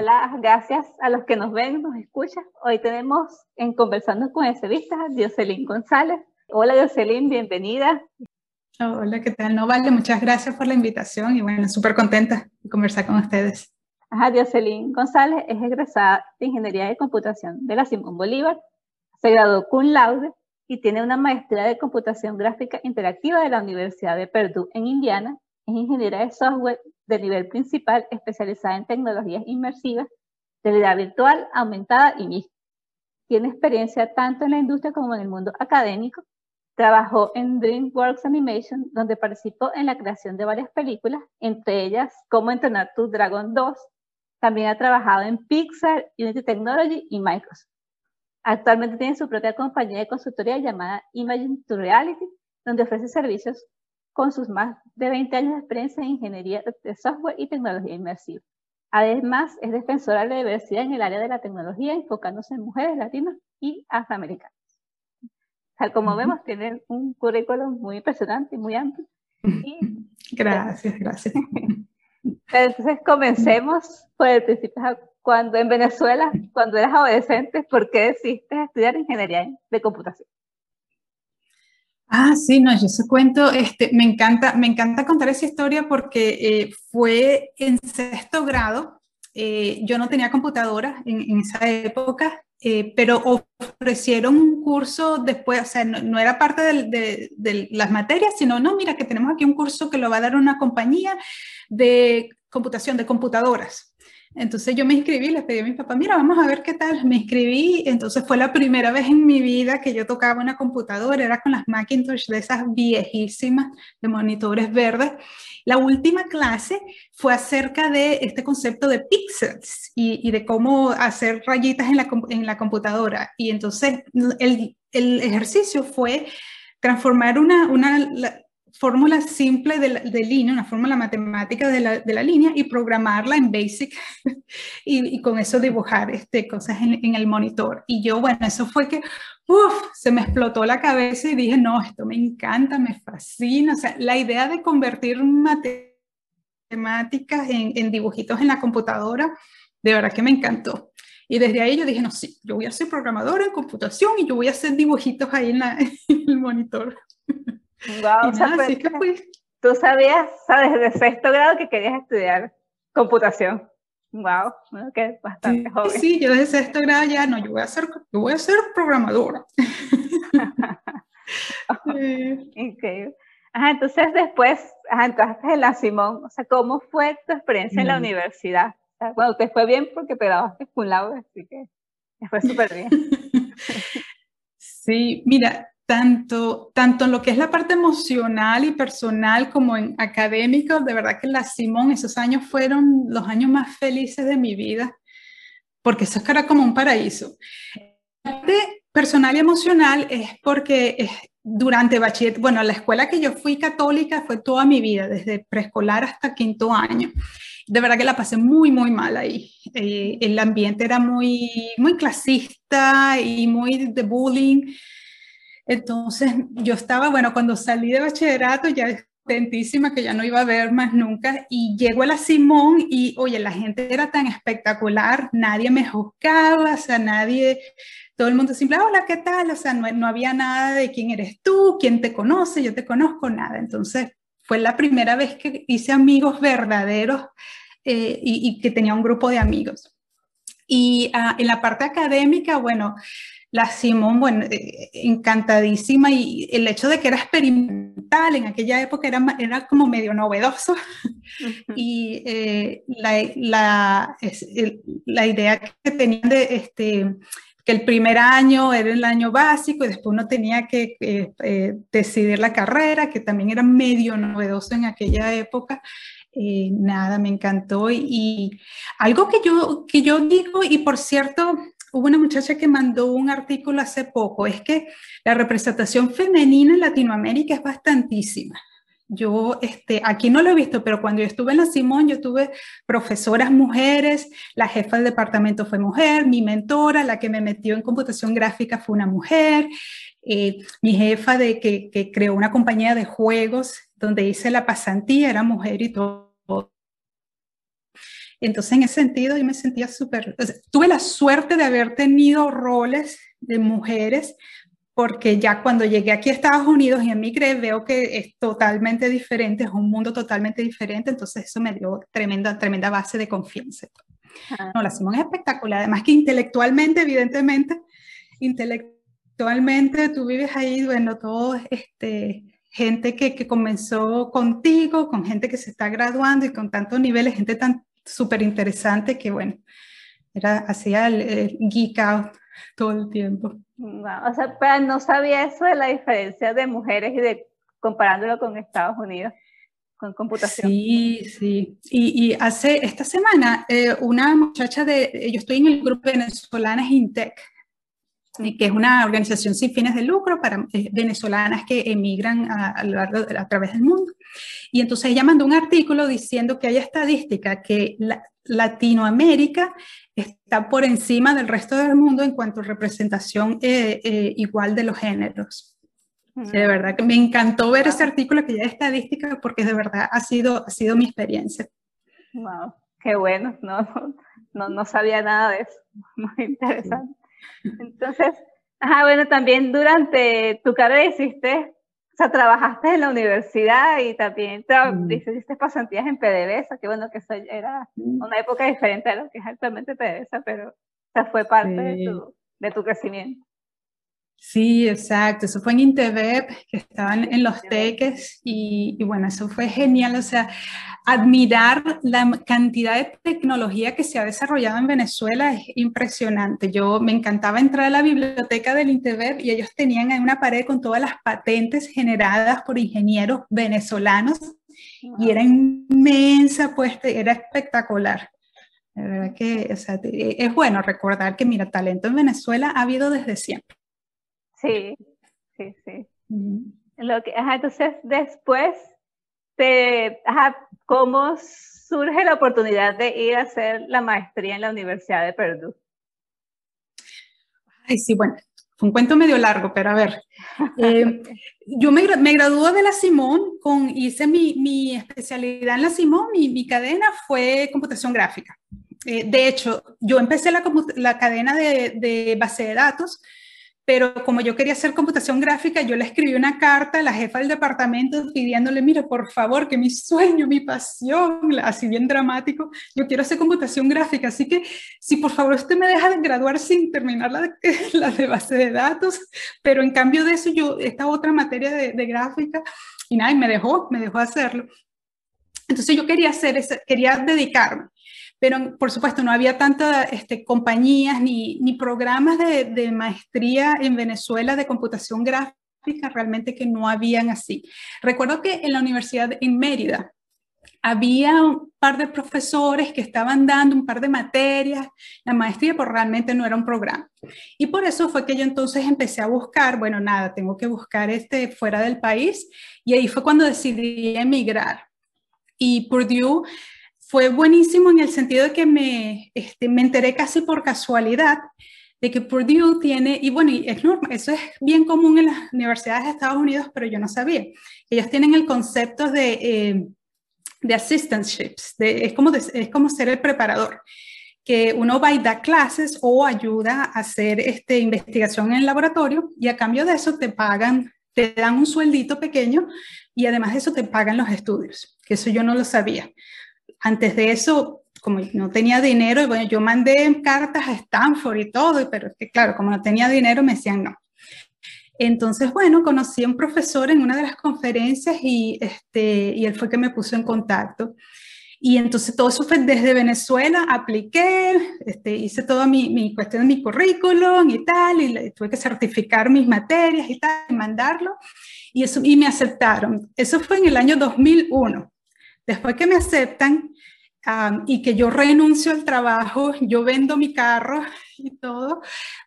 Hola, gracias a los que nos ven, nos escuchan. Hoy tenemos en Conversando con Entrevistas a Dioselín González. Hola, Dioselín, bienvenida. Hola, ¿qué tal? No, vale, muchas gracias por la invitación y bueno, súper contenta de conversar con ustedes. Ajá, Dioselín González es egresada de Ingeniería de Computación de la Simón Bolívar. Se graduó cum laude y tiene una maestría de Computación Gráfica Interactiva de la Universidad de Purdue en Indiana. Es ingeniera de software de nivel principal especializada en tecnologías inmersivas, realidad virtual, aumentada y mixta. Tiene experiencia tanto en la industria como en el mundo académico. Trabajó en DreamWorks Animation, donde participó en la creación de varias películas, entre ellas Cómo entrenar tu Dragon 2. También ha trabajado en Pixar, Unity Technology y Microsoft. Actualmente tiene su propia compañía de consultoría llamada Imagine to Reality, donde ofrece servicios con sus más de 20 años de experiencia en ingeniería de software y tecnología inmersiva. Además, es defensora de la diversidad en el área de la tecnología, enfocándose en mujeres latinas y afroamericanas. como vemos, tiene un currículum muy impresionante y muy amplio. gracias, gracias. Entonces, comencemos por el principio. Cuando en Venezuela, cuando eras adolescente, ¿por qué decidiste estudiar ingeniería de computación? Ah, sí, no, yo se cuento, este, me encanta, me encanta contar esa historia porque eh, fue en sexto grado, eh, yo no tenía computadora en, esa época, eh, pero ofrecieron un curso después, o sea, no, era parte de, de, las materias, sino, no, mira, que tenemos aquí un curso que lo va a dar una compañía de computación, de computadoras. Entonces yo me inscribí, les pedí a mi papá, mira, vamos a ver qué tal. Me inscribí, entonces fue la primera vez en mi vida que yo tocaba una computadora, era con las Macintosh de esas viejísimas, de monitores verdes. La última clase fue acerca de este concepto de pixels y, de cómo hacer rayitas en la, computadora. Y entonces el, ejercicio fue transformar una, fórmula simple de, línea, una fórmula matemática de la, línea y programarla en BASIC y, con eso dibujar este, cosas en, el monitor. Y yo, bueno, eso fue que, se me explotó la cabeza y dije, no, esto me encanta, me fascina. O sea, la idea de convertir matemáticas en, dibujitos en la computadora, de verdad que me encantó. Y desde ahí yo dije, no, sí, yo voy a ser programadora en computación y yo voy a hacer dibujitos ahí en, en el monitor. Wow, Tú sabías, sabes, desde sexto grado que querías estudiar computación. Wow, que bastante sí, joven. Sí, yo desde sexto grado ya no, yo voy a ser, yo voy a ser programadora. Increíble. Ajá, entonces después, ajá, entraste en la Simón, o sea, ¿cómo fue tu experiencia en la universidad? bueno, te fue bien porque te grabaste con lado, así que fue súper bien. Sí, mira, tanto, tanto en lo que es la parte emocional y personal como en académico, de verdad que la Simón, esos años fueron los años más felices de mi vida, porque eso es era como un paraíso. La parte personal y emocional es porque durante bachiller, bueno, la escuela que yo fui católica fue toda mi vida, desde preescolar hasta quinto año. De verdad que la pasé muy, muy mal ahí. Eh, el ambiente era muy, muy clasista y muy de bullying. Entonces yo estaba, bueno, cuando salí de bachillerato ya contentísima que ya no iba a ver más nunca y llego a la Simón y oye, la gente era tan espectacular, nadie me juzgaba, o sea, nadie, todo el mundo simple, hola, ¿qué tal? O sea, no, había nada de quién eres tú, quién te conoce, yo te conozco, nada. Entonces fue la primera vez que hice amigos verdaderos eh, y, que tenía un grupo de amigos. Y ah, en la parte académica, bueno, la Simón, bueno, eh, encantadísima y el hecho de que era experimental en aquella época era, era como medio novedoso y eh, la, la, la, idea que tenían de este, que el primer año era el año básico y después uno tenía que eh, decidir la carrera, que también era medio novedoso en aquella época. nada, me encantó y, y, algo que yo, que yo digo, y por cierto, hubo una muchacha que mandó un artículo hace poco, es que la representación femenina en Latinoamérica es bastantísima. Yo este, aquí no lo he visto, pero cuando yo estuve en la Simón, yo tuve profesoras mujeres, la jefa del departamento fue mujer, mi mentora, la que me metió en computación gráfica fue una mujer, eh, mi jefa de que, que creó una compañía de juegos donde hice la pasantía era mujer y todo Entonces, en ese sentido, yo me sentía súper, tuve la suerte de haber tenido roles de mujeres, porque ya cuando llegué aquí a Estados Unidos y emigré, veo que es totalmente diferente, es un mundo totalmente diferente, entonces eso me dio tremenda, tremenda base de confianza. Ah. No, la Simón es espectacular, además que intelectualmente, evidentemente, intelectualmente tú vives ahí, bueno, todo este, gente que, que, comenzó contigo, con gente que se está graduando y con tantos niveles, gente tan súper interesante que, bueno, era, hacía el, geek out todo el tiempo. o sea, pero no sabía eso de la diferencia de mujeres y de comparándolo con Estados Unidos con computación. Sí, sí. Y, y hace esta semana, eh, una muchacha de, yo estoy en el grupo de venezolanas Intec, que es una organización sin fines de lucro para eh, venezolanas que emigran a, a, través del mundo. Y entonces ella mandó un artículo diciendo que hay estadística que Latinoamérica está por encima del resto del mundo en cuanto a representación eh, eh, igual de los géneros. de verdad que me encantó ver ese artículo que ya es estadística porque de verdad ha sido, ha sido mi experiencia. Wow, qué bueno, no, no, no sabía nada de eso, muy interesante. Entonces, ajá, bueno, también durante tu carrera hiciste, o sea, trabajaste en la universidad y también mm. hiciste pasantías en PDVSA, que bueno, que eso era mm. una época diferente a lo que es actualmente PDVSA, pero o fue parte de, tu, de tu crecimiento. Sí, exacto. Eso fue en Intevep, que estaban en los teques y, y, bueno, eso fue genial. O sea, admirar la cantidad de tecnología que se ha desarrollado en Venezuela es impresionante. Yo me encantaba entrar a la biblioteca del Intevep y ellos tenían una pared con todas las patentes generadas por ingenieros venezolanos y era inmensa, pues era espectacular. De verdad que o sea, es bueno recordar que, mira, talento en Venezuela ha habido desde siempre. Sí, sí, sí. Lo que, entonces, después, te, ¿cómo surge la oportunidad de ir a hacer la maestría en la Universidad de Purdue? Ay, sí, bueno, fue un cuento medio largo, pero a ver. Eh, yo me, me gradué de la Simón, con, hice mi, mi especialidad en la Simón, mi, mi cadena fue computación gráfica. Eh, de hecho, yo empecé la, la cadena de, de base de datos pero como yo quería hacer computación gráfica, yo le escribí una carta a la jefa del departamento pidiéndole, mire, por favor, que mi sueño, mi pasión, así bien dramático, yo quiero hacer computación gráfica, así que si por favor usted me deja de graduar sin terminar la la de base de datos, pero en cambio de eso, yo, esta otra materia de, de gráfica, y nada, y me dejó, me dejó hacerlo. Entonces yo quería hacer, quería dedicarme pero por supuesto no había tantas este, compañías ni, ni programas de, maestría en Venezuela de computación gráfica, realmente que no habían así. Recuerdo que en la universidad en Mérida había un par de profesores que estaban dando un par de materias, la maestría, pero realmente no era un programa. Y por eso fue que yo entonces empecé a buscar, bueno, nada, tengo que buscar este fuera del país, y ahí fue cuando decidí emigrar. Y Purdue fue buenísimo en el sentido de que me, este, me enteré casi por casualidad de que Purdue tiene, y bueno, es normal, eso es bien común en las universidades de Estados Unidos, pero yo no sabía. Ellos tienen el concepto de, eh, de assistantships, de, es, como es como ser el preparador, que uno va y da clases o ayuda a hacer este, investigación en el laboratorio y a cambio de eso te pagan, te dan un sueldito pequeño y además de eso te pagan los estudios, que eso yo no lo sabía antes de eso, como no tenía dinero, bueno, yo mandé cartas a Stanford y todo, pero es que claro, como no tenía dinero, me decían no. Entonces, bueno, conocí a un profesor en una de las conferencias y, este, y él fue que me puso en contacto. Y entonces todo eso fue desde Venezuela, apliqué, este, hice toda mi, mi, cuestión de mi currículum y tal, y tuve que certificar mis materias y tal, y mandarlo, y, eso, y me aceptaron. Eso fue en el año 2001. Después que me aceptan y que yo renuncio al trabajo, yo vendo mi carro y todo,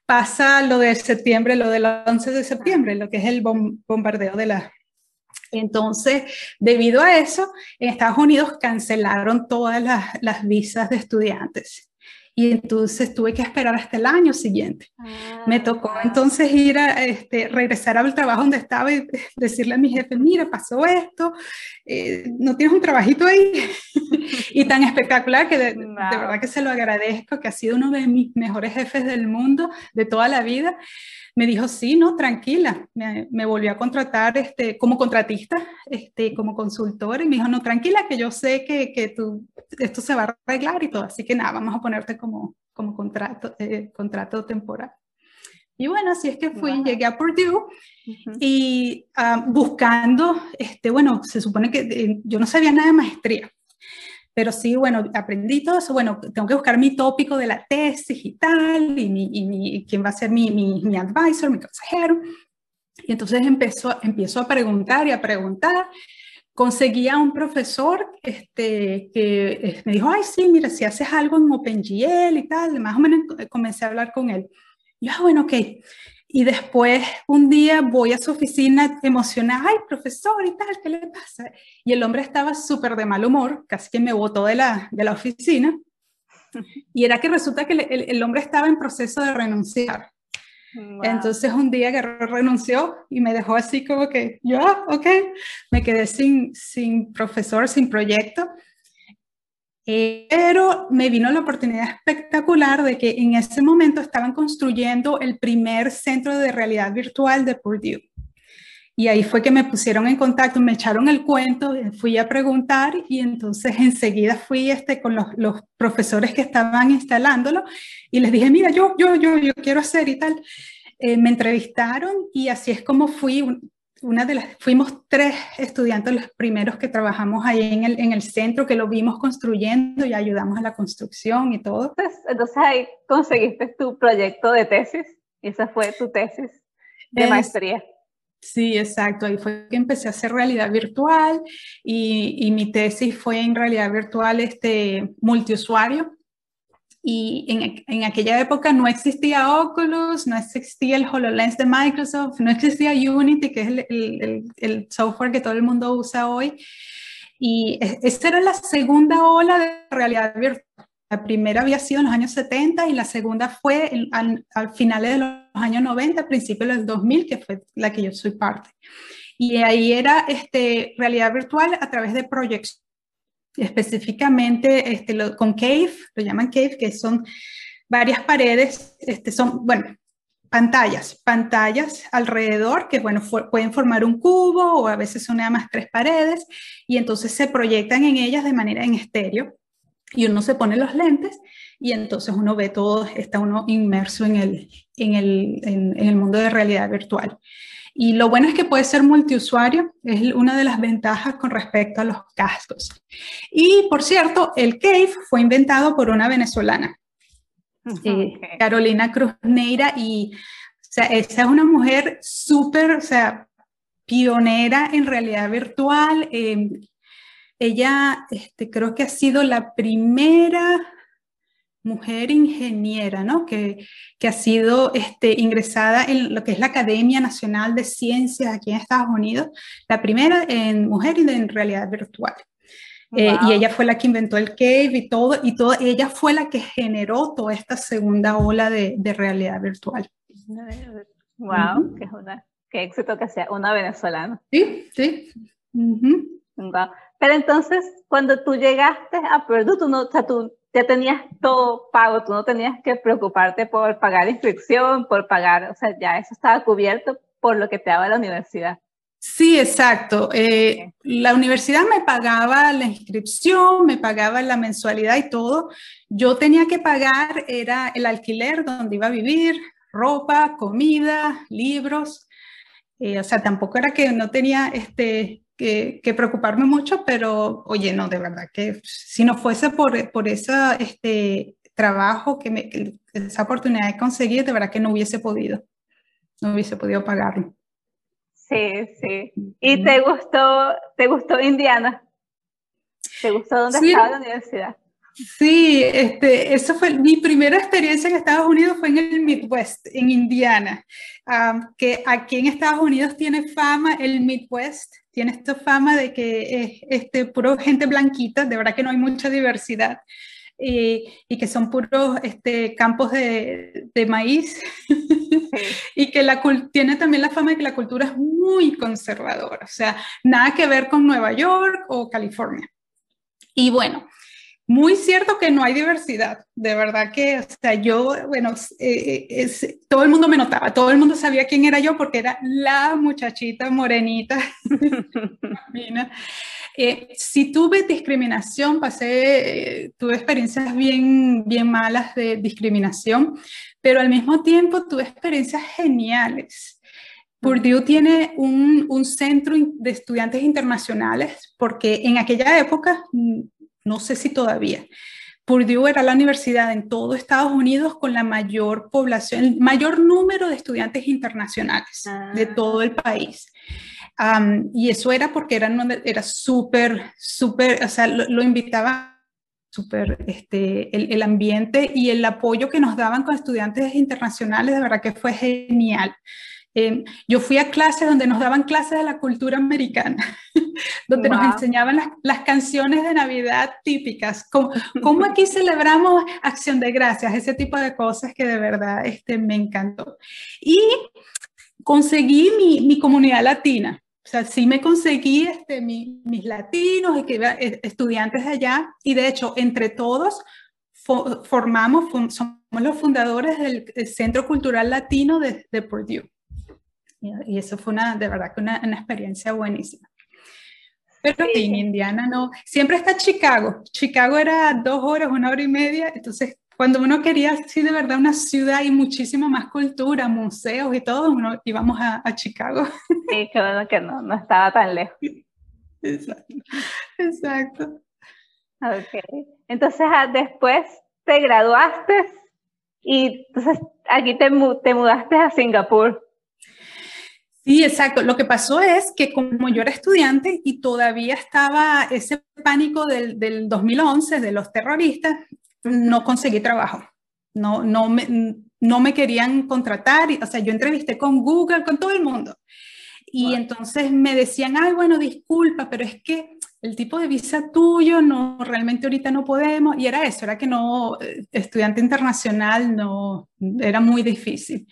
pasa lo de septiembre, lo del 11 de septiembre, lo que es el bombardeo de la... Entonces, debido a eso, en Estados Unidos cancelaron todas las, las visas de estudiantes. Y entonces tuve que esperar hasta el año siguiente. Me tocó ah. entonces ir a este, regresar al trabajo donde estaba y decirle a mi jefe, mira, pasó esto, eh, no tienes un trabajito ahí. y tan espectacular que de, de, verdad que se lo agradezco, que ha sido uno de mis mejores jefes del mundo de toda la vida me dijo, sí, no, tranquila. Me, me, volvió a contratar este, como contratista, este, como consultor, y me dijo, no, tranquila, que yo sé que, que tú, esto se va a arreglar y todo. Así que nada, vamos a ponerte como, como contrato, eh, contrato temporal. Y bueno, así es que fui, llegué a Purdue y ah, buscando, este, bueno, se supone que eh, yo no sabía nada de maestría. Pero sí, bueno, aprendí todo eso. Bueno, tengo que buscar mi tópico de la tesis y tal, y, mi, y mi, quién va a ser mi, mi, mi, advisor, mi consejero. Y entonces empezó, empiezo a preguntar y a preguntar. Conseguí a un profesor este, que me dijo, ay, sí, mira, si haces algo en OpenGL y tal, más o menos comencé a hablar con él. Y yo, ah, bueno, ok. Y después un día voy a su oficina emocionada, ay, profesor y tal, ¿qué le pasa? Y el hombre estaba súper de mal humor, casi que me botó de la, de la oficina. Y era que resulta que el, el, hombre estaba en proceso de renunciar. Entonces un día que renunció y me dejó así como que, yo, ah, ok, me quedé sin, sin profesor, sin proyecto. Pero me vino la oportunidad espectacular de que en ese momento estaban construyendo el primer centro de realidad virtual de Purdue. Y ahí fue que me pusieron en contacto, me echaron el cuento, fui a preguntar y entonces enseguida fui este, con los, los profesores que estaban instalándolo y les dije, mira, yo, yo, yo, yo quiero hacer y tal. Eh, me entrevistaron y así es como fui, una de las, fuimos tres estudiantes los primeros que trabajamos ahí en el, en el centro, que lo vimos construyendo y ayudamos a la construcción y todo. Entonces, ahí conseguiste tu proyecto de tesis y esa fue tu tesis de maestría. Sí, exacto. Ahí fue que empecé a hacer realidad virtual y, y mi tesis fue en realidad virtual este, multiusuario y en, en, aquella época no existía Oculus, no existía el HoloLens de Microsoft, no existía Unity, que es el, el, el software que todo el mundo usa hoy. Y esa era la segunda ola de realidad virtual. La primera había sido en los años 70 y la segunda fue al, al finales de los años 90, principios del 2000, que fue la que yo soy parte. Y ahí era este, realidad virtual a través de proyección específicamente este, lo, con cave, lo llaman cave, que son varias paredes, este, son, bueno, pantallas, pantallas alrededor que, bueno, pueden formar un cubo o a veces son nada más tres paredes y entonces se proyectan en ellas de manera en estéreo y uno se pone los lentes y entonces uno ve todo, está uno inmerso en el, en el, en el mundo de realidad virtual. Y lo bueno es que puede ser multiusuario, es una de las ventajas con respecto a los cascos. Y por cierto, el Cave fue inventado por una venezolana, eh, Carolina Cruz Neira, y o sea, esa es una mujer súper, o sea, pionera en realidad virtual. Eh, ella este, creo que ha sido la primera mujer ingeniera, ¿no? Que, que, ha sido este, ingresada en lo que es la Academia Nacional de Ciencias aquí en Estados Unidos, la primera en mujer y en realidad virtual. Eh, y ella fue la que inventó el cave y todo, y todo, ella fue la que generó toda esta segunda ola de, de realidad virtual. Wow, qué, qué, éxito que sea una venezolana. Sí, sí. Pero entonces, cuando tú llegaste a Purdue, tú, no, o sea, tú ya tenías todo pago, tú no tenías que preocuparte por pagar inscripción, por pagar, o sea, ya eso estaba cubierto por lo que te daba la universidad. Sí, exacto. Eh, la universidad me pagaba la inscripción, me pagaba la mensualidad y todo. Yo tenía que pagar, era el alquiler donde iba a vivir, ropa, comida, libros. Eh, o sea, tampoco era que no tenía este, que, preocuparme mucho, pero oye, no, de verdad que si no fuese por, por ese este, trabajo, que, me, esa oportunidad de conseguir, de verdad que no hubiese podido, no hubiese podido pagarlo. Sí, sí. ¿Y te gustó, te gustó Indiana? ¿Te gustó dónde estaba la universidad? Sí, este, eso fue mi primera experiencia en Estados Unidos fue en el Midwest, en Indiana, que aquí en Estados Unidos tiene fama el Midwest, tiene esta fama de que es este, puro gente blanquita, de verdad que no hay mucha diversidad. y, que son puros este, campos de, maíz y que la, tiene también la fama de que la cultura es muy conservadora, o sea, nada que ver con Nueva York o California. Y bueno, muy cierto que no hay diversidad, de verdad que, o sea, yo, bueno, eh, es, todo el mundo me notaba, todo el mundo sabía quién era yo porque era la muchachita morenita. eh, si tuve discriminación, pasé, eh, tuve experiencias bien, bien malas de discriminación, pero al mismo tiempo tuve experiencias geniales. Purdue tiene un, un, centro de estudiantes internacionales porque en aquella época no sé si todavía. Purdue era la universidad en todo Estados Unidos con la mayor población, el mayor número de estudiantes internacionales de ah. todo el país. y eso era porque era, era súper, súper, o sea, lo, invitaba súper, este, el, el, ambiente y el apoyo que nos daban con estudiantes internacionales, de verdad que fue genial. Yo fui a clases donde nos daban clases de la cultura americana, donde nos enseñaban las, canciones de Navidad típicas, cómo, aquí celebramos acción de gracias, ese tipo de cosas que de verdad este, me encantó. Y conseguí mi, mi comunidad latina. O sea, sí me conseguí este, mis latinos eh, estudiantes de allá y de hecho entre todos formamos, somos los fundadores del, Centro Cultural Latino de, de Purdue. Y eso fue una, de verdad que una, una experiencia buenísima. Pero en Indiana no, siempre está Chicago. Chicago era dos horas, una hora y media, entonces cuando uno quería, sí, de verdad, una ciudad y muchísima más cultura, museos y todo, uno íbamos a, a Chicago. Sí, qué bueno que no, no estaba tan lejos. Exacto, exacto. Ok, entonces ah, después te graduaste y entonces aquí te, te mudaste a Singapur. Sí, exacto. Lo que pasó es que como yo era estudiante y todavía estaba ese pánico del, del 2011 de los terroristas, no conseguí trabajo. No, no, me, no me querían contratar. O sea, yo entrevisté con Google, con todo el mundo. Y entonces me decían, ay, bueno, disculpa, pero es que el tipo de visa tuyo, no, realmente ahorita no podemos. Y era eso, era que no, eh, estudiante internacional no, era muy difícil.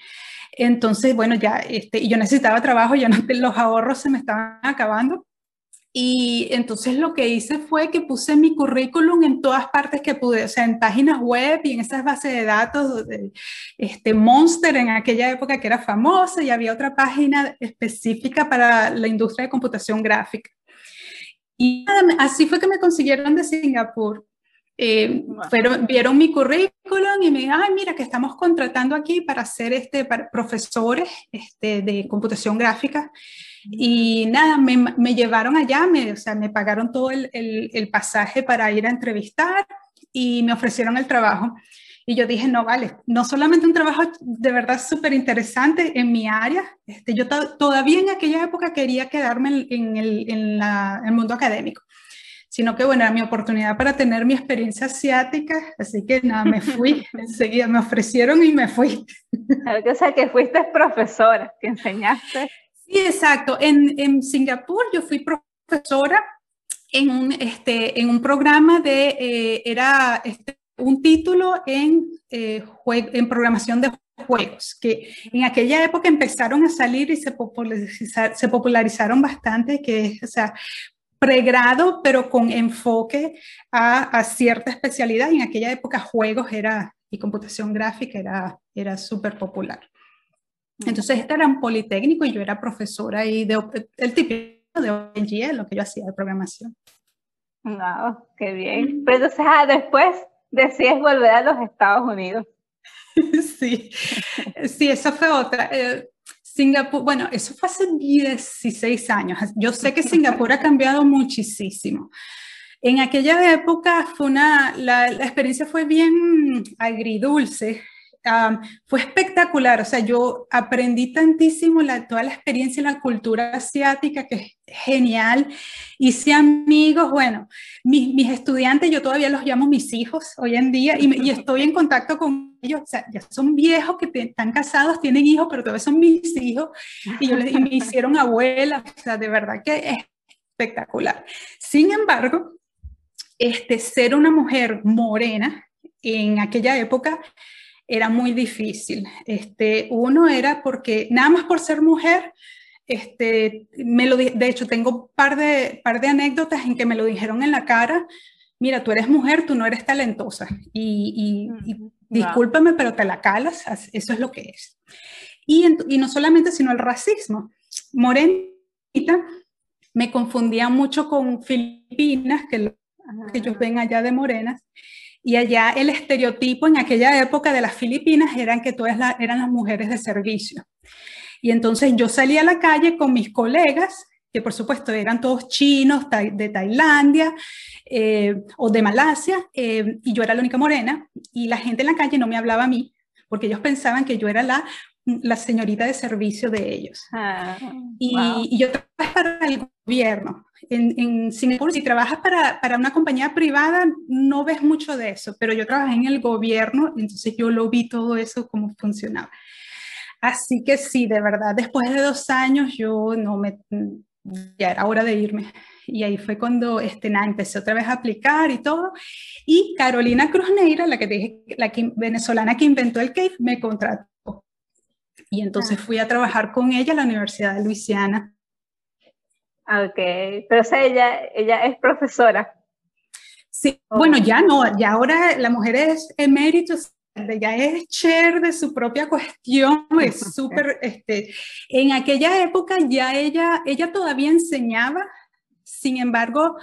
Entonces, bueno, ya, este, yo necesitaba trabajo, ya los ahorros se me estaban acabando. Y entonces lo que hice fue que puse mi currículum en todas partes que pude, o sea, en páginas web y en esas bases de datos, este Monster en aquella época que era famosa y había otra página específica para la industria de computación gráfica. Y así fue que me consiguieron de Singapur. Eh, pero vieron mi currículum y me dijeron, ay, mira, que estamos contratando aquí para ser este, profesores este, de computación gráfica. Y nada, me, me llevaron allá, me, o sea, me pagaron todo el, el, el, pasaje para ir a entrevistar y me ofrecieron el trabajo. Y yo dije, no, vale, no solamente un trabajo de verdad súper interesante en mi área, este, yo todavía en aquella época quería quedarme en, el, en la, el mundo académico sino que bueno, era mi oportunidad para tener mi experiencia asiática, así que nada, me fui, enseguida me ofrecieron y me fui. O sea, que fuiste profesora, que enseñaste. Sí, exacto. En, en Singapur yo fui profesora en un, este, en un programa de, eh, era este, un título en, eh, en programación de juegos, que en aquella época empezaron a salir y se, se popularizaron bastante, que es, o sea, pregrado, pero con enfoque a, cierta especialidad. Y en aquella época juegos era, y computación gráfica era, era súper popular. Entonces, este era un politécnico y yo era profesora ahí de, el típico de ONG, lo que yo hacía de programación. Wow, qué bien. Pero entonces, ah, después decides volver a los Estados Unidos. sí, sí, eso fue otra. Eh, Singapur, bueno, eso fue hace 16 años. Yo sé que Singapur ha cambiado muchísimo. En aquella época fue una, la, la experiencia fue bien agridulce, fue espectacular, o sea, yo aprendí tantísimo la, toda la experiencia en la cultura asiática, que es genial. Hice amigos, bueno, mis, mis, estudiantes, yo todavía los llamo mis hijos hoy en día y, estoy en contacto con ellos, o sea, ya son viejos que están casados, tienen hijos, pero todavía son mis hijos y, yo les, y me hicieron abuela, o sea, de verdad que es espectacular. Sin embargo, este, ser una mujer morena en aquella época era muy difícil. Este, uno era porque, nada más por ser mujer, este, me lo, de hecho, tengo un par de, par de anécdotas en que me lo dijeron en la cara, mira, tú eres mujer, tú no eres talentosa. Y, discúlpame, pero te la calas, eso es lo que es. Y, y no solamente, sino el racismo. Morenita me confundía mucho con Filipinas, que, que ellos ven allá de morenas, y allá el estereotipo en aquella época de las Filipinas eran que todas eran las mujeres de servicio. Y entonces yo salí a la calle con mis colegas, que por supuesto eran todos chinos de Tailandia eh, o de Malasia, eh, y yo era la única morena, y la gente en la calle no me hablaba a mí, porque ellos pensaban que yo era la, la señorita de servicio de ellos. Ah, y, y, yo trabajé para el gobierno. En, en Singapur, si trabajas para, para, una compañía privada, no ves mucho de eso, pero yo trabajé en el gobierno, entonces yo lo vi todo eso, cómo funcionaba. Así que sí, de verdad, después de dos años yo no me, ya era hora de irme. Y ahí fue cuando este, nada, empecé otra vez a aplicar y todo. Y Carolina Cruz Neira, la que dije, la venezolana que inventó el CAFE, me contrató. Y entonces ah. fui a trabajar con ella a la Universidad de Luisiana. Ok, pero o ella, ella es profesora. Sí, bueno, ya no, ya ahora la mujer es emérito, ya es chair de su propia cuestión, es súper, este, en aquella época ya ella, ella todavía enseñaba, sin embargo,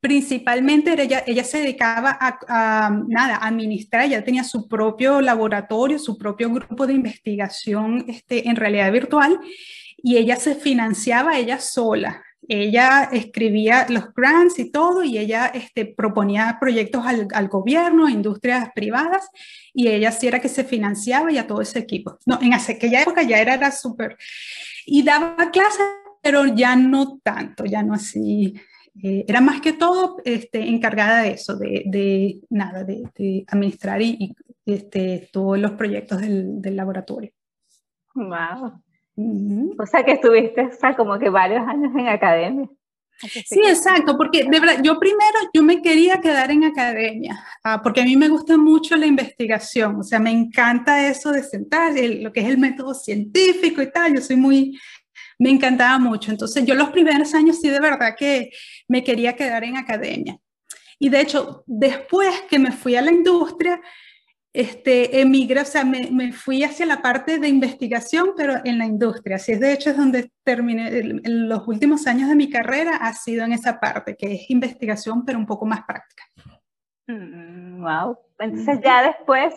principalmente ella, ella se dedicaba a, nada, administrar, ya tenía su propio laboratorio, su propio grupo de investigación este, en realidad virtual, y ella se financiaba ella sola ella escribía los grants y todo y ella este, proponía proyectos al, al, gobierno, industrias privadas y ella sí era que se financiaba y a todo ese equipo. No, en aquella época ya era, era súper... Y daba clases, pero ya no tanto, ya no así. Eh, era más que todo este, encargada de eso, de, de nada, de, de, administrar y, este, todos los proyectos del, del laboratorio. Wow. O sea que estuviste o sea, como que varios años en academia. Sí, exacto, porque de verdad, yo primero, yo me quería quedar en academia, ah, porque a mí me gusta mucho la investigación, o sea, me encanta eso de sentar, lo que es el método científico y tal, yo soy muy, me encantaba mucho, entonces yo los primeros años sí de verdad que me quería quedar en academia. Y de hecho, después que me fui a la industria, este, emigré, o sea, me, me, fui hacia la parte de investigación, pero en la industria. Así es, de hecho, es donde terminé, en los últimos años de mi carrera ha sido en esa parte, que es investigación, pero un poco más práctica. Mm, wow. Entonces ya después,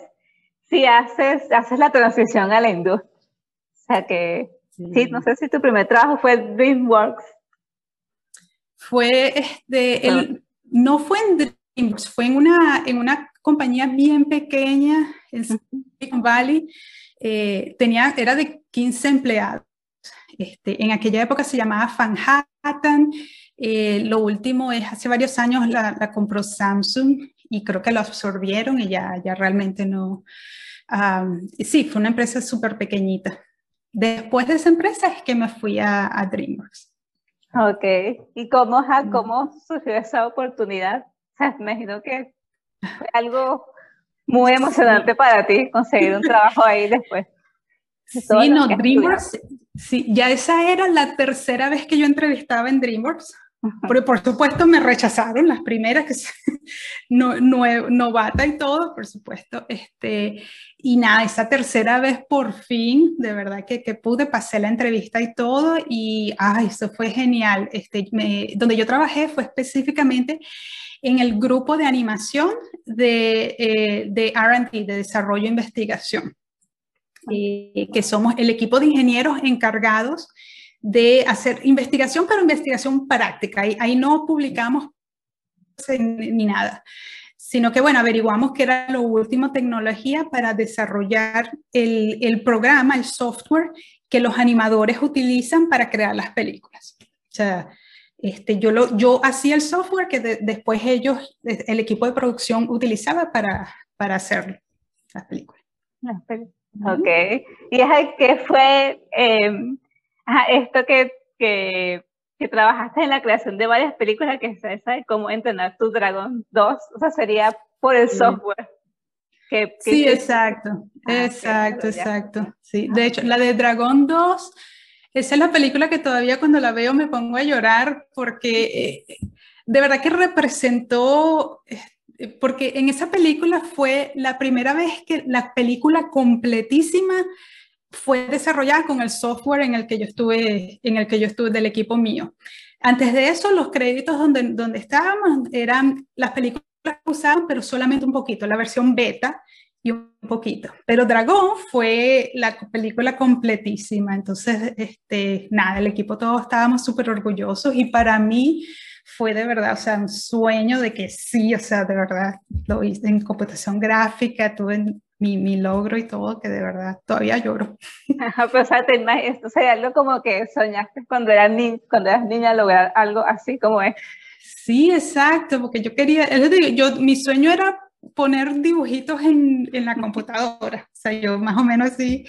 si haces, haces la transición a la industria. O sea que, sí, no sé si tu primer trabajo fue DreamWorks. Fue, este, el, no fue en DreamWorks, fue en una, en una compañía bien pequeña en Silicon Valley, eh, tenía, era de 15 empleados. Este, en aquella época se llamaba Manhattan. Eh, lo último es, hace varios años la, compró Samsung y creo que lo absorbieron y ya, ya realmente no. sí, fue una empresa súper pequeñita. Después de esa empresa es que me fui a, a DreamWorks. Ok, ¿y cómo, cómo surgió esa oportunidad? O sea, me imagino que fue algo muy emocionante para ti conseguir un trabajo ahí después. Sí, no, DreamWorks, sí, ya esa era la tercera vez que yo entrevistaba en DreamWorks. Pero por supuesto me rechazaron las primeras, que no, novata y todo, por supuesto. Este, y nada, esa tercera vez por fin, de verdad que, que pude, pasé la entrevista y todo, y ay, eso fue genial. Este, donde yo trabajé fue específicamente en el grupo de animación de, eh, de RD, de desarrollo e investigación, eh, que somos el equipo de ingenieros encargados de hacer investigación, pero investigación práctica. Ahí, ahí no publicamos ni nada, sino que, bueno, averiguamos qué era lo último tecnología para desarrollar el, el programa, el software que los animadores utilizan para crear las películas. O sea, este, yo, lo, yo hacía el software que después ellos, el equipo de producción utilizaba para, para hacer las películas. Ok. ¿Y es que fue em, esto que, que que trabajaste en la creación de varias películas que es esa de cómo entrenar tu dragón 2, o sea, sería por el software. sí, exacto, ah, exacto, exacto. Sí, de hecho, la de Dragón 2, esa es la película que todavía cuando la veo me pongo a llorar porque eh, de verdad que representó, eh, porque en esa película fue la primera vez que la película completísima fue desarrollada con el software en el que yo estuve, en el que yo estuve del equipo mío. Antes de eso, los créditos donde, donde estábamos eran las películas que usaban, pero solamente un poquito, la versión beta y un poquito. Pero Dragón fue la película completísima. Entonces, este, nada, el equipo todos estábamos súper orgullosos y para mí fue de verdad, o sea, un sueño de que sí, o sea, de verdad, lo hice en computación gráfica, tuve mi, mi logro y todo, que de verdad todavía lloro. pues, o sea, te esto sería algo como que soñaste cuando eras, ni cuando eras niña lograr algo así como es. Sí, exacto, porque yo quería, yo, mi sueño era poner dibujitos en, en la computadora, o sea, yo más o menos así,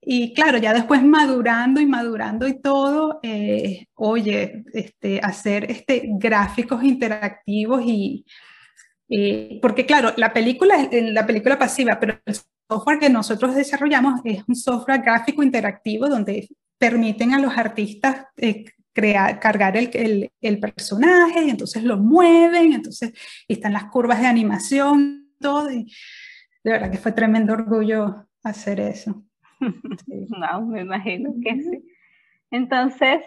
y claro, ya después madurando y madurando y todo, eh, oye, este, hacer este, gráficos interactivos y, porque claro, la película es la película pasiva, pero el software que nosotros desarrollamos es un software gráfico interactivo donde permiten a los artistas eh, crear, cargar el, el, personaje y entonces lo mueven, entonces están las curvas de animación, todo. Y de verdad que fue tremendo orgullo hacer eso. No, me imagino que sí. Entonces,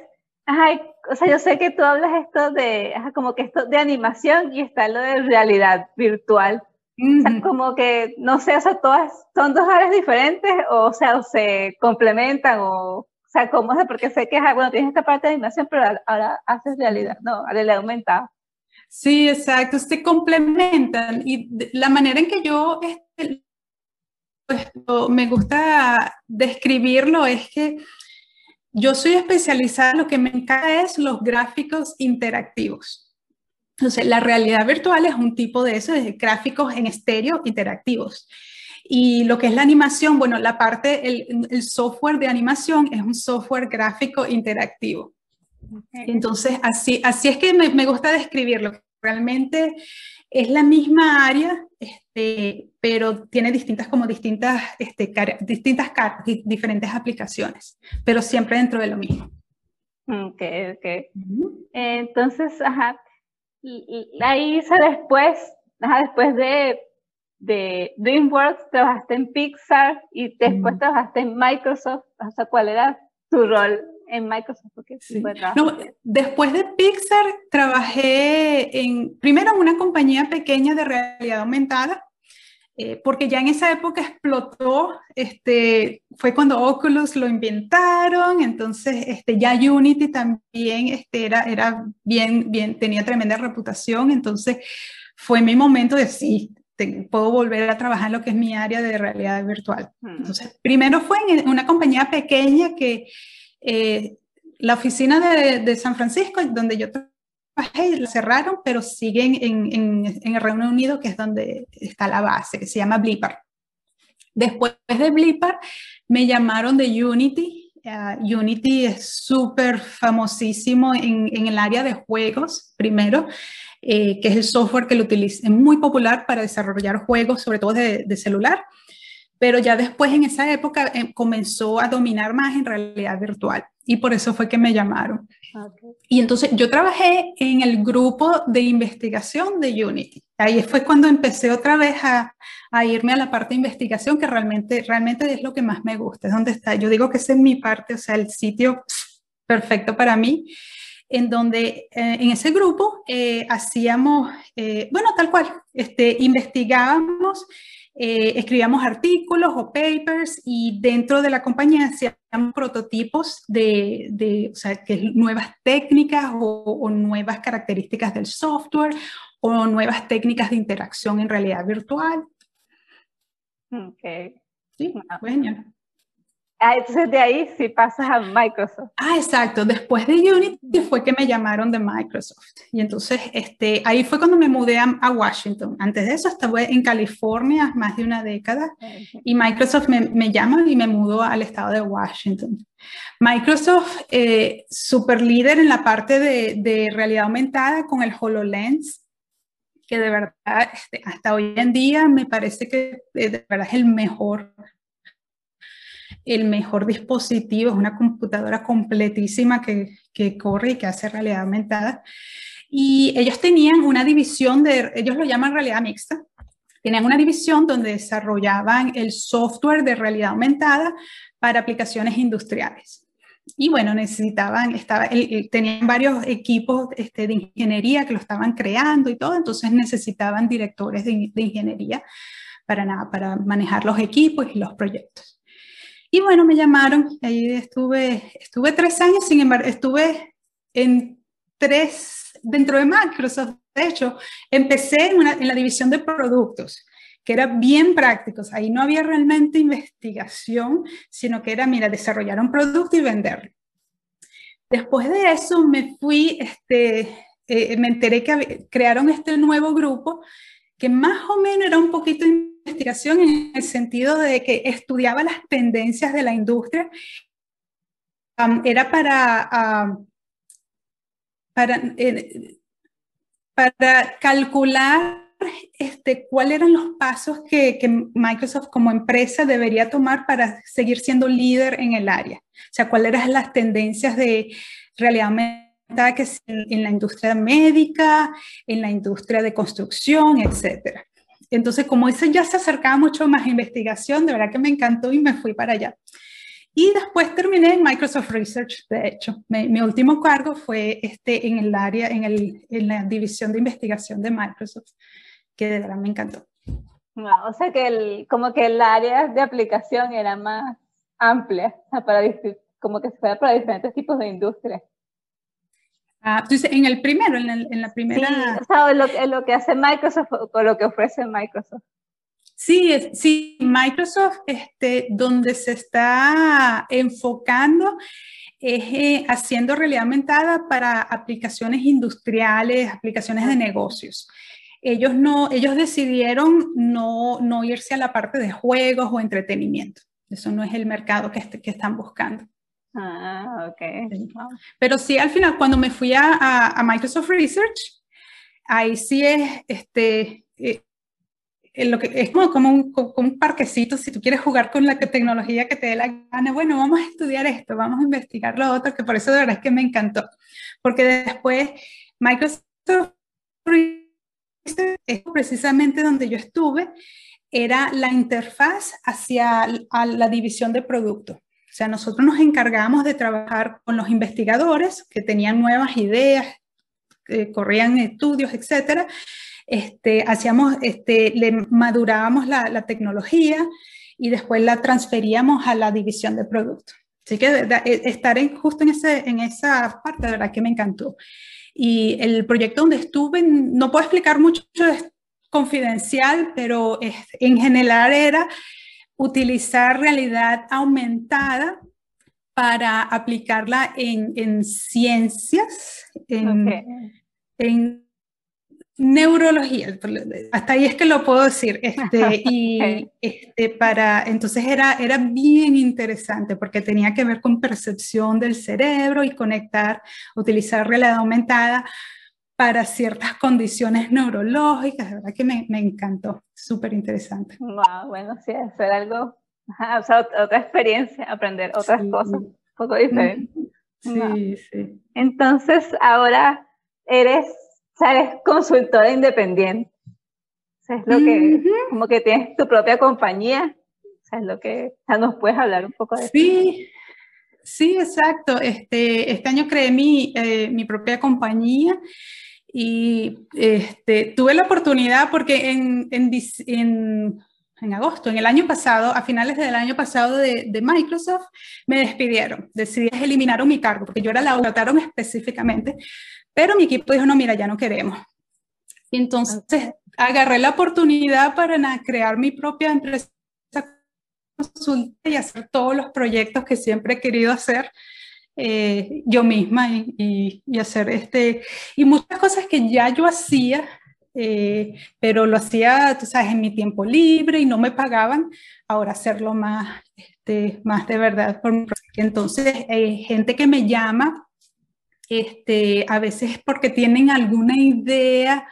Ajá, o sea, yo sé que tú hablas esto de, como que esto de animación y está lo de realidad virtual. O sea, como que, no sé, o sea, todas son dos áreas diferentes, o, o sea, o se complementan, o, o sea, ¿cómo es? Porque sé que, bueno, tienes esta parte de animación, pero ahora haces realidad, no, realidad aumentada. Sí, exacto, se complementan. Y la manera en que yo este, me gusta describirlo es que yo soy especializada, lo que me encanta es los gráficos interactivos. Entonces, la realidad virtual es un tipo de eso, de gráficos en estéreo interactivos. Y lo que es la animación, bueno, la parte, el, software de animación es un software gráfico interactivo. Entonces, así, así es que me, me gusta describirlo. Realmente es la misma área, este, pero tiene distintas, como distintas, este, distintas diferentes aplicaciones, pero siempre dentro de lo mismo. Ok, ok. Entonces, ajá, ahí después, ajá, después de, de DreamWorks, trabajaste en Pixar y después trabajaste en Microsoft, o sea, ¿cuál era tu rol en Microsoft? no, después de Pixar trabajé en, primero en una compañía pequeña de realidad aumentada, eh, porque ya en esa época explotó, este, fue cuando Oculus lo inventaron, entonces este, ya Unity también este, era, era bien, bien, tenía tremenda reputación, entonces fue mi momento de sí, puedo volver a trabajar en lo que es mi área de realidad virtual. Entonces, primero fue en una compañía pequeña que eh, la oficina de, San Francisco, donde yo trabajé, la cerraron, pero siguen en, el Reino Unido, que es donde está la base, que se llama Blipper. Después de Blipper, me llamaron de Unity. Unity es súper famosísimo en, el área de juegos, primero, eh, que es el software que lo utiliza, es muy popular para desarrollar juegos, sobre todo de celular pero ya después en esa época eh, comenzó a dominar más en realidad virtual y por eso fue que me llamaron. Y entonces yo trabajé en el grupo de investigación de Unity. Ahí fue cuando empecé otra vez a, a, irme a la parte de investigación, que realmente, realmente es lo que más me gusta, es donde está. Yo digo que esa es mi parte, o sea, el sitio perfecto para mí, en donde eh, en ese grupo eh, hacíamos, bueno, tal cual, este, investigábamos eh, escribíamos artículos o papers y dentro de la compañía hacíamos prototipos de, de o sea, que nuevas técnicas o, nuevas características del software o nuevas técnicas de interacción en realidad virtual. Ok. Sí, bueno. Ah, entonces de ahí sí pasas a Microsoft. Ah, exacto. Después de Unity fue que me llamaron de Microsoft. Y entonces este, ahí fue cuando me mudé a, Washington. Antes de eso estaba en California más de una década y Microsoft me, me llama y me mudó al estado de Washington. Microsoft, eh, super líder en la parte de, de, realidad aumentada con el HoloLens, que de verdad este, hasta hoy en día me parece que eh, de verdad es el mejor el mejor dispositivo, es una computadora completísima que, que corre y que hace realidad aumentada. Y ellos tenían una división de, ellos lo llaman realidad mixta, tenían una división donde desarrollaban el software de realidad aumentada para aplicaciones industriales. Y bueno, necesitaban, estaba, tenían varios equipos este, de ingeniería que lo estaban creando y todo, entonces necesitaban directores de, de ingeniería para nada, para manejar los equipos y los proyectos. Y bueno, me llamaron, ahí estuve, estuve tres años, sin embargo, estuve en tres, dentro de Microsoft, de hecho, empecé en, en la división de productos que era bien prácticos. Ahí no había realmente investigación, sino que era, mira, desarrollar un producto y venderlo. Después de eso me fui, este, eh, me enteré que crearon este nuevo grupo que más o menos era un poquito investigación en el sentido de que estudiaba las tendencias de la industria. era para, para, para calcular este, cuáles eran los pasos que, Microsoft como empresa debería tomar para seguir siendo líder en el área. O sea, cuáles eran las tendencias de realidad que en la industria médica, en la industria de construcción, etcétera. Entonces, como eso ya se acercaba mucho más a investigación, de verdad que me encantó y me fui para allá. Y después terminé en Microsoft Research, de hecho. Mi, último cargo fue este, en el área, en, el, en, la división de investigación de Microsoft, que de verdad me encantó. o sea que el, como que el área de aplicación era más amplia, para, como que se fuera para diferentes tipos de industrias. Ah, en el primero, en, la primera... Sí, o sea, lo, lo, que hace Microsoft o lo que ofrece Microsoft. Sí, sí, Microsoft, este, donde se está enfocando es eh, haciendo realidad aumentada para aplicaciones industriales, aplicaciones de negocios. Ellos, no, ellos decidieron no, no irse a la parte de juegos o entretenimiento. Eso no es el mercado que, que están buscando. Ah, ok. Pero sí, al final, cuando me fui a, a, Microsoft Research, ahí sí es, este, eh, lo que, es como, como, un, como, un, parquecito, si tú quieres jugar con la tecnología que te dé la gana, bueno, vamos a estudiar esto, vamos a investigar lo otro, que por eso de verdad es que me encantó. Porque después Microsoft Research es precisamente donde yo estuve, era la interfaz hacia a la división de productos. O sea, nosotros nos encargamos de trabajar con los investigadores que tenían nuevas ideas, corrían estudios, etcétera. Este, hacíamos, este, le madurábamos la, la, tecnología y después la transferíamos a la división de productos. Así que e, estar en, justo en, ese, en esa parte, de verdad que me encantó. Y el proyecto donde estuve, no puedo explicar mucho, es confidencial, pero en general era utilizar realidad aumentada para aplicarla en, en ciencias, en, en, neurología, hasta ahí es que lo puedo decir, este, y este, para, entonces era, era bien interesante porque tenía que ver con percepción del cerebro y conectar, utilizar realidad aumentada para ciertas condiciones neurológicas, de verdad que me, me encantó, súper interesante. Wow, bueno, sí, hacer algo, o sea, otra experiencia, aprender otras cosas, un poco diferentes. Sí, sí. Entonces, ahora eres, sabes, consultora independiente. es lo que, como que tienes tu propia compañía. es lo que, o sea, nos puedes hablar un poco de eso. Sí, sí, exacto. Este, este año creé mi, eh, mi propia compañía y este, tuve la oportunidad porque en, en, en, agosto, en el año pasado, a finales del año pasado de, de Microsoft, me despidieron. Decidí eliminar mi cargo porque yo era la trataron específicamente, pero mi equipo dijo, no, mira, ya no queremos. Y entonces agarré la oportunidad para crear mi propia empresa y hacer todos los proyectos que siempre he querido hacer. Eh, yo misma y, y, hacer este, y muchas cosas que ya yo hacía, eh, pero lo hacía, tú sabes, en mi tiempo libre y no me pagaban, ahora hacerlo más, este, más de verdad. Entonces, hay gente que me llama, este, a veces porque tienen alguna idea,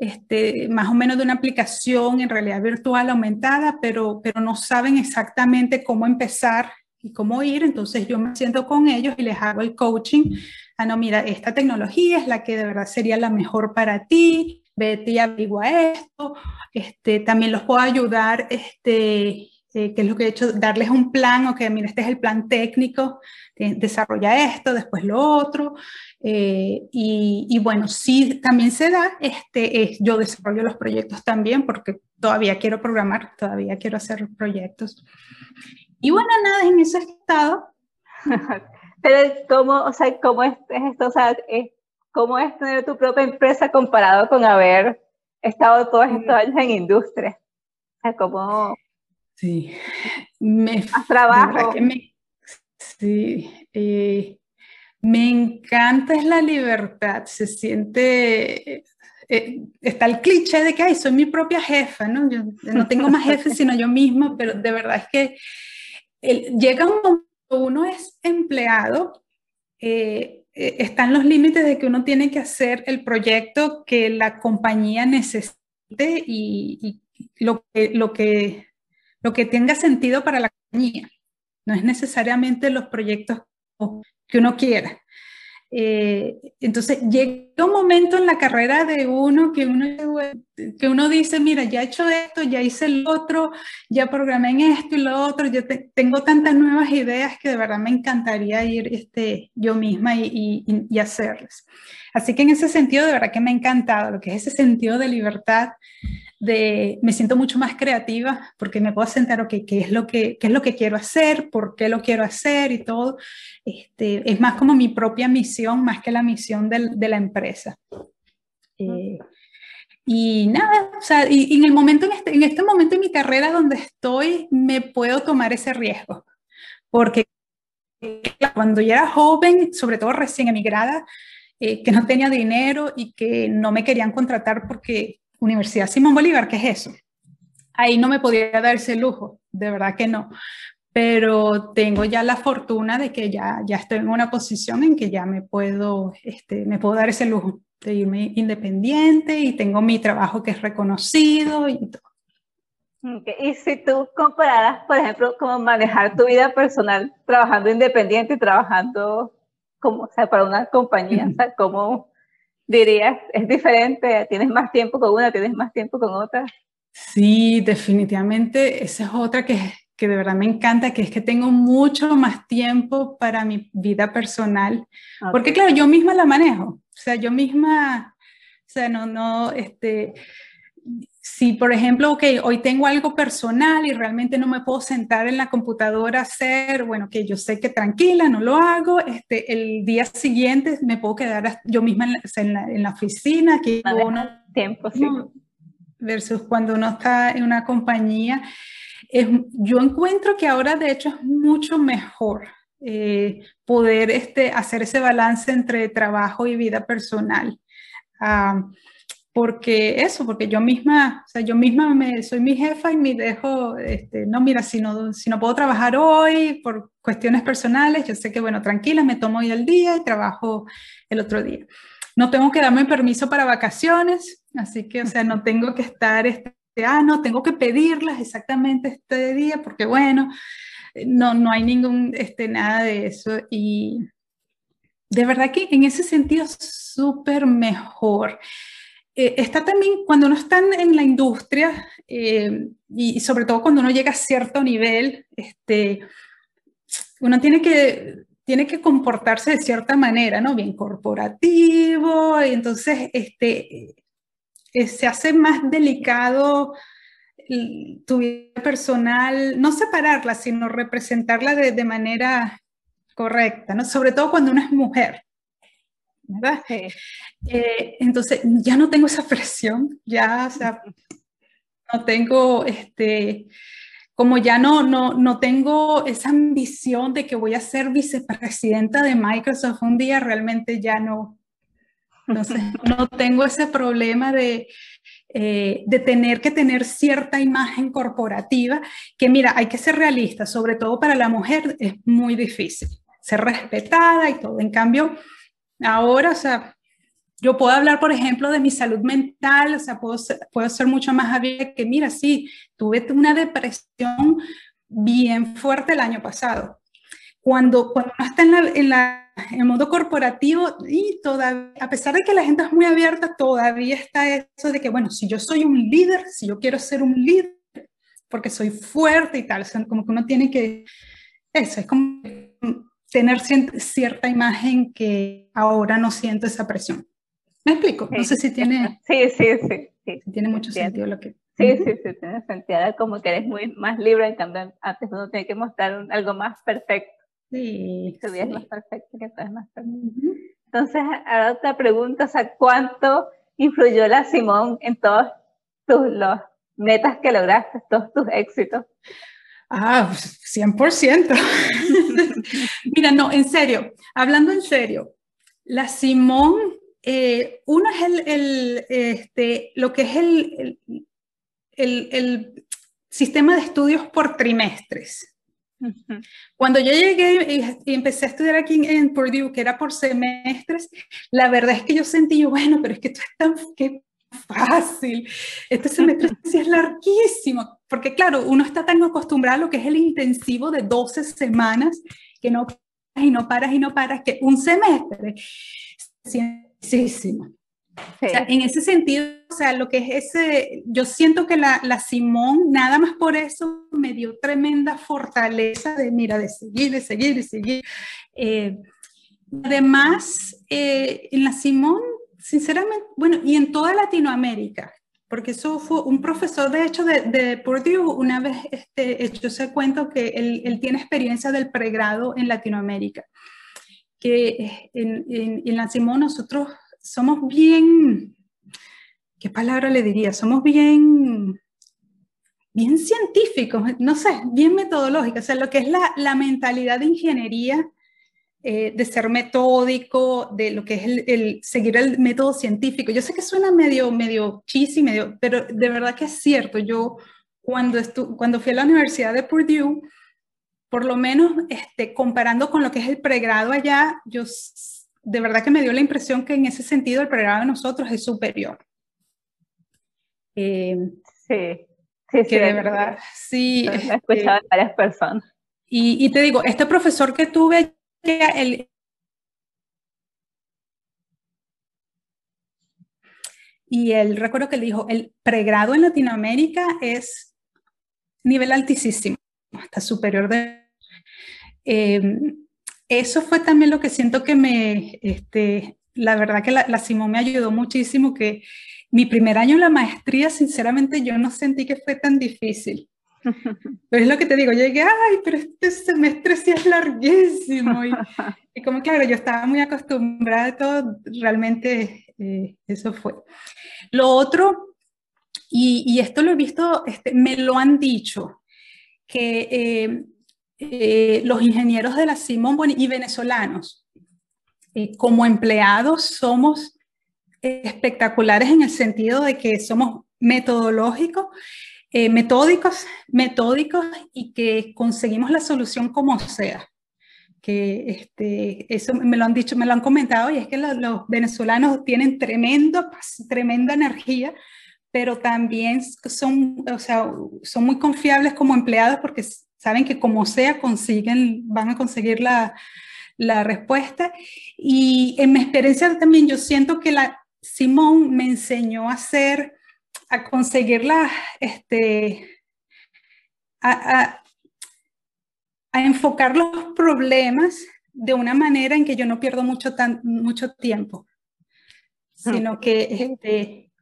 este, más o menos de una aplicación en realidad virtual aumentada, pero, pero no saben exactamente cómo empezar y cómo ir, entonces yo me siento con ellos y les hago el coaching. Ah, no, mira, esta tecnología es la que de verdad sería la mejor para ti, vete y averigua esto. Este, también los puedo ayudar, este, eh, que es lo que he hecho, darles un plan, ok, mira, este es el plan técnico, eh, desarrolla esto, después lo otro. Eh, y, y, bueno, sí, también se da, este, yo desarrollo los proyectos también porque todavía quiero programar, todavía quiero hacer proyectos. Y bueno, nada, en ese estado. Pero ¿cómo, o sea, cómo es, esto? O sea, ¿cómo es tener tu propia empresa comparado con haber estado todos estos años en industria? O sea, ¿cómo... Sí, me... Más trabajo. Me, sí, eh, me encanta es la libertad, se siente... Eh, está el cliché de que Ay, soy mi propia jefa, ¿no? Yo no tengo más jefes sino yo misma, pero de verdad es que llega un momento, uno es empleado, eh, eh, están los límites de que uno tiene que hacer el proyecto que la compañía necesite y, lo, que, lo, que, lo que tenga sentido para la compañía. No es necesariamente los proyectos que uno quiera. Eh, entonces llega un momento en la carrera de uno que, uno que uno dice, mira, ya he hecho esto, ya hice el otro, ya programé en esto y lo otro, yo tengo tantas nuevas ideas que de verdad me encantaría ir este, yo misma y, y, y hacerlas. Así que en ese sentido, de verdad que me ha encantado lo que es ese sentido de libertad, de, me siento mucho más creativa porque me puedo sentar, ok, ¿qué es lo que, qué es lo que quiero hacer? ¿Por qué lo quiero hacer? Y todo. Este, es más como mi propia misión, más que la misión del, de la empresa. Eh, y nada, o sea, y, en el momento, en este, en este momento en mi carrera donde estoy, me puedo tomar ese riesgo. Porque cuando yo era joven, sobre todo recién emigrada, eh, que no tenía dinero y que no me querían contratar porque Universidad Simón Bolívar, ¿qué es eso? Ahí no me podía dar ese lujo, de verdad que no. Pero tengo ya la fortuna de que ya, ya estoy en una posición en que ya me puedo, este, me puedo dar ese lujo de irme independiente y tengo mi trabajo que es reconocido y todo. Y si tú compararas, por ejemplo, cómo manejar tu vida personal trabajando independiente y trabajando como, o sea, para una compañía, o sea, ¿cómo, dirías, es diferente, tienes más tiempo con una, tienes más tiempo con otra. Sí, definitivamente, esa es otra que, que de verdad me encanta, que es que tengo mucho más tiempo para mi vida personal, porque claro, yo misma la manejo, o sea, yo misma, o sea, no, no, este, si por ejemplo, ok, hoy tengo algo personal y realmente no me puedo sentar en la computadora a hacer, bueno, que yo sé que tranquila, no lo hago, este, el día siguiente me puedo quedar yo misma en la, en la, oficina, que uno, tiempo, sí. versus cuando uno está en una compañía. Es, yo encuentro que ahora de hecho es mucho mejor eh, poder este, hacer ese balance entre trabajo y vida personal. Ah, porque eso, porque yo misma, o sea, yo misma me, soy mi jefa y me dejo, este, no, mira, si no, si no puedo trabajar hoy por cuestiones personales, yo sé que, bueno, tranquila, me tomo hoy el día y trabajo el otro día. No tengo que darme permiso para vacaciones, así que, o sea, no tengo que estar, este, ah, no, tengo que pedirlas exactamente este día, porque, bueno, no, no hay ningún, este, nada de eso. Y de verdad que en ese sentido, súper mejor. Eh, está también cuando uno está en la industria eh, y, sobre todo cuando uno llega a cierto nivel, este, uno tiene que, tiene que comportarse de cierta manera, ¿no? Bien corporativo, y entonces este, eh, se hace más delicado tu vida personal, no separarla, sino representarla de, de manera correcta, ¿no? Sobre todo cuando uno es mujer. ¿Verdad? Eh, entonces, ya no tengo esa presión, ya, o sea, no tengo, este, como ya no, no, no tengo esa ambición de que voy a ser vicepresidenta de Microsoft un día, realmente ya no, no, sé, no tengo ese problema de, eh, de tener que tener cierta imagen corporativa, que mira, hay que ser realista, sobre todo para la mujer es muy difícil, ser respetada y todo. En cambio, ahora, o sea, yo puedo hablar, por ejemplo, de mi salud mental, o sea, puedo ser, puedo ser mucho más abierta que, mira, sí, tuve una depresión bien fuerte el año pasado. Cuando, cuando uno está en, la, en, la, en el mundo corporativo, y todavía, a pesar de que la gente es muy abierta, todavía está eso de que, bueno, si yo soy un líder, si yo quiero ser un líder, porque soy fuerte y tal, o sea, como que uno tiene que, eso, es como tener cierta imagen que ahora no siento esa presión. ¿Me explico? No sé si tiene... Sí, sí, sí. sí. tiene mucho sentido lo que... Sí, sí, sí, tiene sentido. Como que eres muy más libre, en cambio antes uno tiene que mostrar algo más perfecto. Sí. Tu vida es más perfecta que todo es más perfecto. Entonces, ahora otra pregunta, o sea, ¿cuánto influyó la Simón en todos tus los metas que lograste, todos tus éxitos? Ah, 100%. Mira, no, en serio, hablando en serio, la Simón eh, uno es el, el, este, lo que es el, el, el, sistema de estudios por trimestres. Cuando yo llegué y, empecé a estudiar aquí en, Purdue, que era por semestres, la verdad es que yo sentí, bueno, pero es que esto es tan qué fácil, este semestre es larguísimo, porque claro, uno está tan acostumbrado a lo que es el intensivo de 12 semanas, que no y no paras y no paras, que un semestre muchísimo. en ese sentido, o sea, lo que es ese, yo siento que la, la, Simón, nada más por eso, me dio tremenda fortaleza de, mira, de seguir, de seguir, de seguir. Eh, además, eh, en la Simón, sinceramente, bueno, y en toda Latinoamérica, porque eso fue un profesor, de hecho, de, de Purdue, una vez este, yo se cuento que él, tiene experiencia del pregrado en Latinoamérica que en, en, la Simón nosotros somos bien, ¿qué palabra le diría? Somos bien, bien científicos, no sé, bien metodológicos, o sea, lo que es la, la mentalidad de ingeniería, eh, de ser metódico, de lo que es el, el, seguir el método científico. Yo sé que suena medio, medio cheesy, medio, pero de verdad que es cierto. Yo cuando, cuando fui a la Universidad de Purdue, por lo menos este, comparando con lo que es el pregrado allá, yo de verdad que me dio la impresión que en ese sentido el pregrado de nosotros es superior. Eh, sí, sí, que de verdad, sí. He este, escuchado a varias personas. Y, y, te digo, este profesor que tuve, y él recuerdo que él dijo, el pregrado en Latinoamérica es nivel altísimo, hasta superior de Em, eso fue también lo que siento que me, este, la verdad que la, la Simón me ayudó muchísimo, que mi primer año en la maestría, sinceramente, yo no sentí que fue tan difícil. Pero es lo que te digo, llegué, ay, pero este semestre sí es larguísimo. Y, y como claro, yo estaba muy acostumbrada a todo, realmente eh, eso fue. Lo otro, y, y, esto lo he visto, este, me lo han dicho, que eh, eh, los ingenieros de la Simón y venezolanos, eh, como empleados somos espectaculares en el sentido de que somos metodológicos, eh, metódicos, metódicos y que conseguimos la solución como sea. Que este, eso me lo han dicho, me lo han comentado y es que los, venezolanos tienen tremendo, tremenda energía, pero también son, o sea, son muy confiables como empleados porque saben que como sea consiguen, van a conseguir la, la respuesta. Y en mi experiencia también yo siento que la Simón me enseñó a hacer, a conseguirla, este, a, a, enfocar los problemas de una manera en que yo no pierdo mucho, tan, mucho tiempo, sino que este,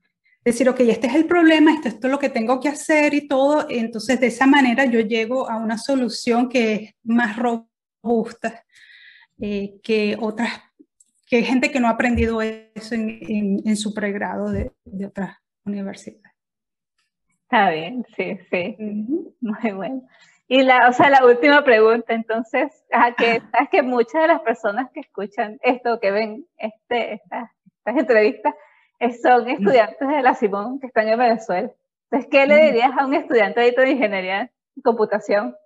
decir, ok, este es el problema, esto, esto es lo que tengo que hacer y todo. Entonces, de esa manera yo llego a una solución que es más robusta eh, que otras, que gente que no ha aprendido eso en, en, su pregrado de, de otras universidades. Está bien, sí, sí. Muy bueno. Y la, o sea, la última pregunta, entonces, que, es que muchas de las personas que escuchan esto, que ven este, estas entrevistas, son estudiantes de la Simón que están en Venezuela. Entonces, ¿qué le dirías a un estudiante de ingeniería en computación?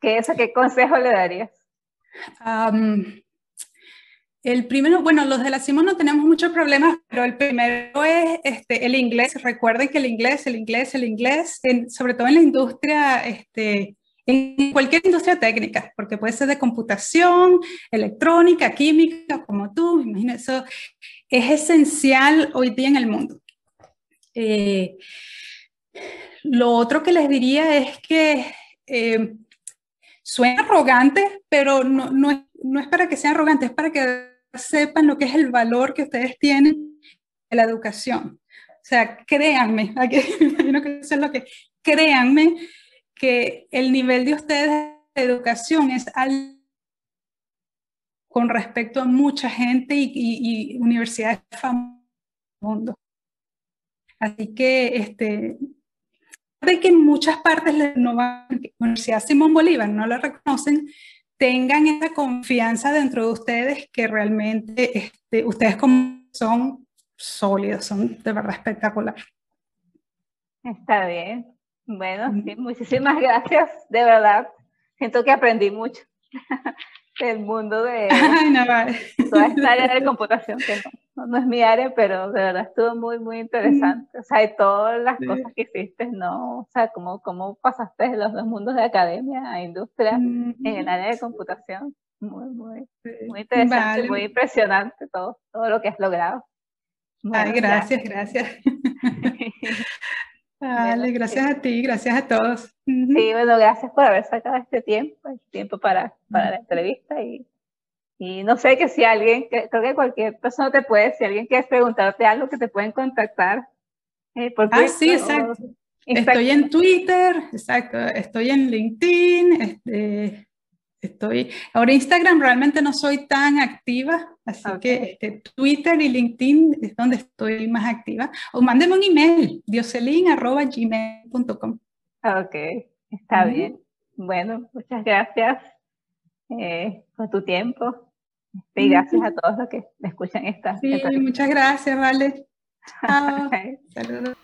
¿Qué, eso, ¿Qué consejo le darías? El primero, bueno, los de la Simón no tenemos muchos problemas, pero el primero es este, el inglés. Recuerden que el inglés, el inglés, el inglés, sobre todo en la industria, este, en cualquier industria técnica, porque puede ser de computación, electrónica, química, como tú, imagino eso es esencial hoy día en el mundo. Eh, lo otro que les diría es que eh, suena arrogante, pero no, no, es, no, es, para que sean arrogantes, es para que sepan lo que es el valor que ustedes tienen en la educación. O sea, créanme, aquí, que eso es lo que, créanme que el nivel de ustedes de educación es alto con respecto a mucha gente y, universidades famosas del mundo. Así que, este, de que en muchas partes la Universidad Simón Bolívar no la reconocen, tengan esa confianza dentro de ustedes que realmente este, ustedes como son sólidos, son de verdad espectacular. Está bien. Bueno, muchísimas gracias, de verdad. Siento que aprendí mucho. el mundo de toda esta área de computación, que no, es mi área, pero de verdad estuvo muy, muy interesante. O sea, de todas las cosas que hiciste, ¿no? O sea, cómo, cómo pasaste de los dos mundos de academia a industria en el área de computación. Muy, muy, muy interesante, muy impresionante todo, todo lo que has logrado. Ay, gracias, gracias. Vale, gracias a ti, gracias a todos. Sí, bueno, gracias por haber sacado este tiempo, el tiempo para, para la entrevista y, y no sé que si alguien, creo que cualquier persona te puede, si alguien quiere preguntarte algo, que te pueden contactar. Eh, ah, sí, exacto. Estoy en Twitter, exacto, estoy en LinkedIn, este, estoy, ahora Instagram realmente no soy tan activa, así que este, Twitter y LinkedIn es donde estoy más activa. O mándeme un email, dioselin.gmail.com. Ok, está bien. Bueno, muchas gracias eh, por tu tiempo. Y gracias a todos los que me escuchan esta. Sí, muchas gracias, Vale. Chao. Saludos.